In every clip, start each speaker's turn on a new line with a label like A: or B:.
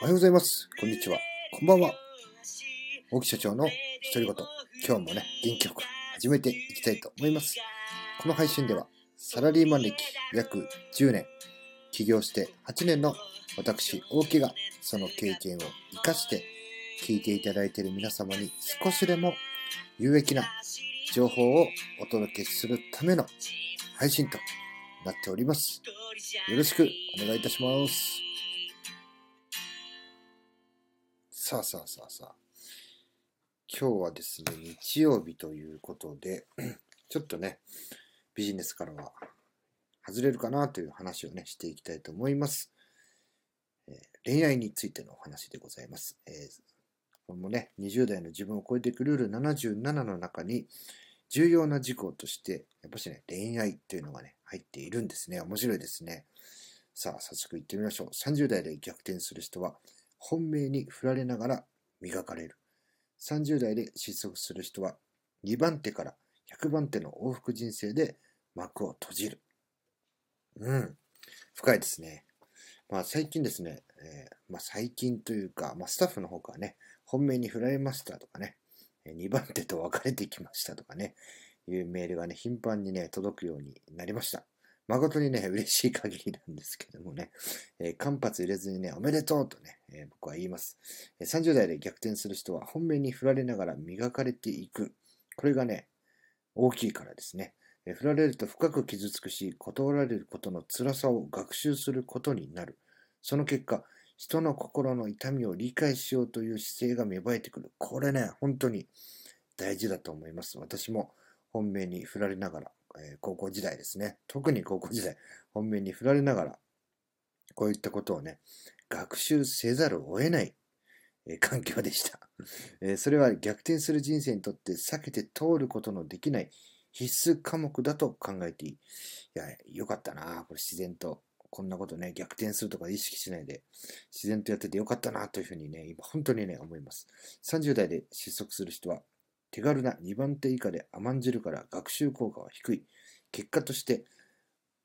A: おはようございます。こんにちは。こんばんは。大木社長の独り言。今日もね、元気よく始めていきたいと思います。この配信では、サラリーマン歴約10年、起業して8年の私、大木がその経験を活かして聞いていただいている皆様に少しでも有益な情報をお届けするための配信となっております。よろしくお願いいたします。さあさあさあさあ。今日はですね、日曜日ということで、ちょっとね、ビジネスからは外れるかなという話をね、していきたいと思います。えー恋愛についてのお話でございます。えーこれもね、20代の自分を超えていくルール77の中に、重要な事項として、やっぱしね、恋愛というのがね、入っているんですね。面白いですね。さあ、早速行ってみましょう。30代で逆転する人は、本命に振られながら磨かれる。30代で失速する人は、2番手から100番手の往復人生で幕を閉じる。うん。深いですね。まあ最近ですね、えーまあ最近というか、まあスタッフの方からね、本命に振られましたとかね、2番手と別れてきましたとかね、いうメールがね、頻繁にね、届くようになりました。誠にね、嬉しい限りなんですけどもね、えー間髪入れずにね、おめでとうとね、えー僕は言います。30代で逆転する人は本命に振られながら磨かれていく。これがね、大きいからですね。えー振られると深く傷つくし、断られることの辛さを学習することになる。その結果、人の心の痛みを理解しようという姿勢が芽生えてくる。これね、本当に大事だと思います。私も本命に振られながら、えー高校時代ですね。特に高校時代、本命に振られながら、こういったことをね、学習せざるを得ない、えー環境でした、えーそれは逆転する人生にとって避けて通ることのできない必須科目だと考えていい。いや、よかったなこれ自然と。こんなことね、逆転するとか意識しないで、自然とやっててよかったなというふうにね、今本当にね、思います。30代で失速する人は、手軽な2番手以下で甘んじるから学習効果は低い。結果として、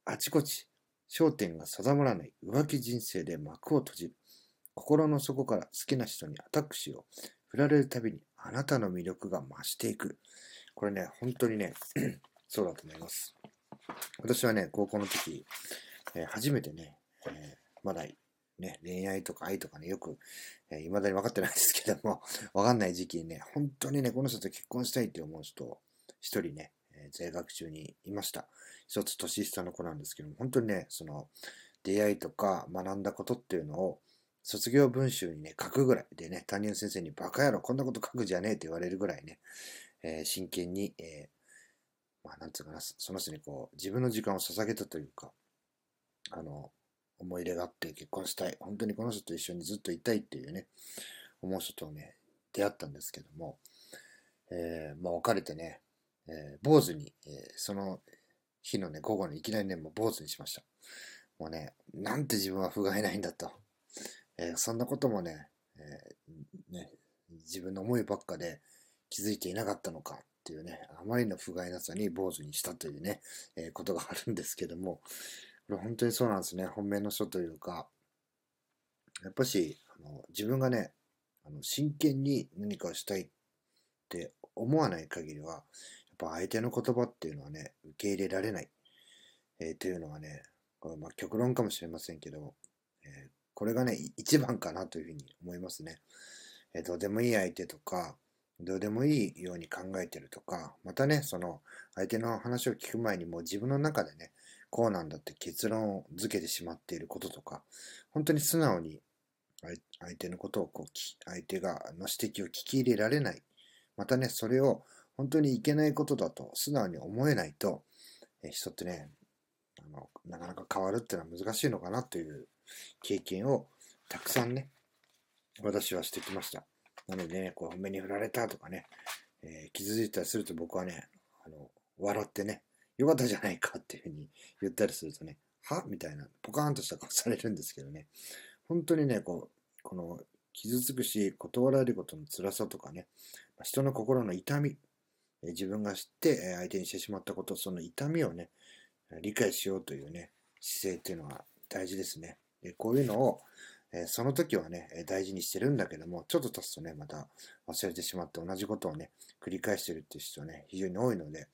A: あちこち焦点が定まらない浮気人生で幕を閉じる。心の底から好きな人にアタックしよう。振られるたびにあなたの魅力が増していく。これね、本当にね、そうだと思います。私はね、高校の時、えー初めてね、えーまだね、恋愛とか愛とかね、よく、えー未だに分かってないですけども、分かんない時期にね、本当にね、この人と結婚したいって思う人、一人ね、えー在学中にいました。一つ年下の子なんですけども、本当にね、その、出会いとか学んだことっていうのを、卒業文集にね、書くぐらいでね、担任の先生にバカ野郎、こんなこと書くじゃねえって言われるぐらいね、えー真剣に、えーまあ、なんつうかな、その人にこう、自分の時間を捧げたというか、あの、思い入れがあって結婚したい。本当にこの人と一緒にずっといたいっていうね、思う人とね、出会ったんですけども、えーまあ別れてね、えー坊主に、えーその日のね、午後にいきなりね、もう坊主にしました。もうね、なんて自分は不甲斐ないんだと。えーそんなこともね、えーね、自分の思いばっかで気づいていなかったのかっていうね、あまりの不甲斐なさに坊主にしたというね、えーことがあるんですけども、これ本当にそうなんですね。本命の人というか、やっぱし、あの自分がね、あの真剣に何かをしたいって思わない限りは、やっぱ相手の言葉っていうのはね、受け入れられない、えーというのはね、これまあ極論かもしれませんけど、えーこれがね、一番かなというふうに思いますね。えーどうでもいい相手とか、どうでもいいように考えてるとか、またね、その相手の話を聞く前にもう自分の中でね、こうなんだって結論を付けてしまっていることとか、本当に素直に相手のことをこう、相手がの指摘を聞き入れられない。またね、それを本当にいけないことだと素直に思えないと、え人ってね、あの、なかなか変わるっていうのは難しいのかなという経験をたくさんね、私はしてきました。なのでね、こう、目に振られたとかね、えー傷ついたりすると僕はね、あの、笑ってね、よかったじゃないかっていうふうに言ったりするとね、は？みたいな、ポカーンとした顔されるんですけどね、本当にね、こう、この、傷つくし、断られることの辛さとかね、人の心の痛み、自分が知って相手にしてしまったこと、その痛みをね、理解しようというね、姿勢っていうのは大事ですね。でこういうのを、えその時はね、大事にしてるんだけども、ちょっと経つとね、また忘れてしまって同じことをね、繰り返してるっていう人はね、非常に多いので、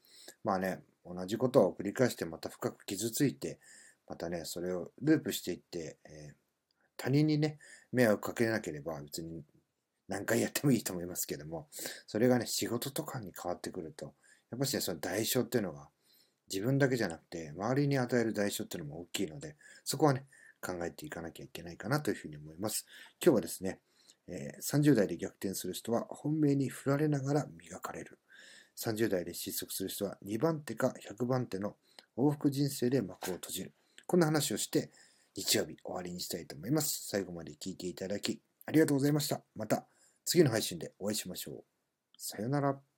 A: まあね、同じことを繰り返してまた深く傷ついて、またね、それをループしていって、えー他人にね、迷惑かけなければ別に何回やってもいいと思いますけども、それがね、仕事とかに変わってくると、やっぱしね、その代償っていうのが自分だけじゃなくて、周りに与える代償っていうのも大きいので、そこはね、考えていかなきゃいけないかなというふうに思います。今日はですね、えー30代で逆転する人は本命に振られながら磨かれる。30代で失速する人は2番手か100番手の往復人生で幕を閉じる。こんな話をして、日曜日終わりにしたいと思います。最後まで聞いていただき、ありがとうございました。また次の配信でお会いしましょう。さよなら。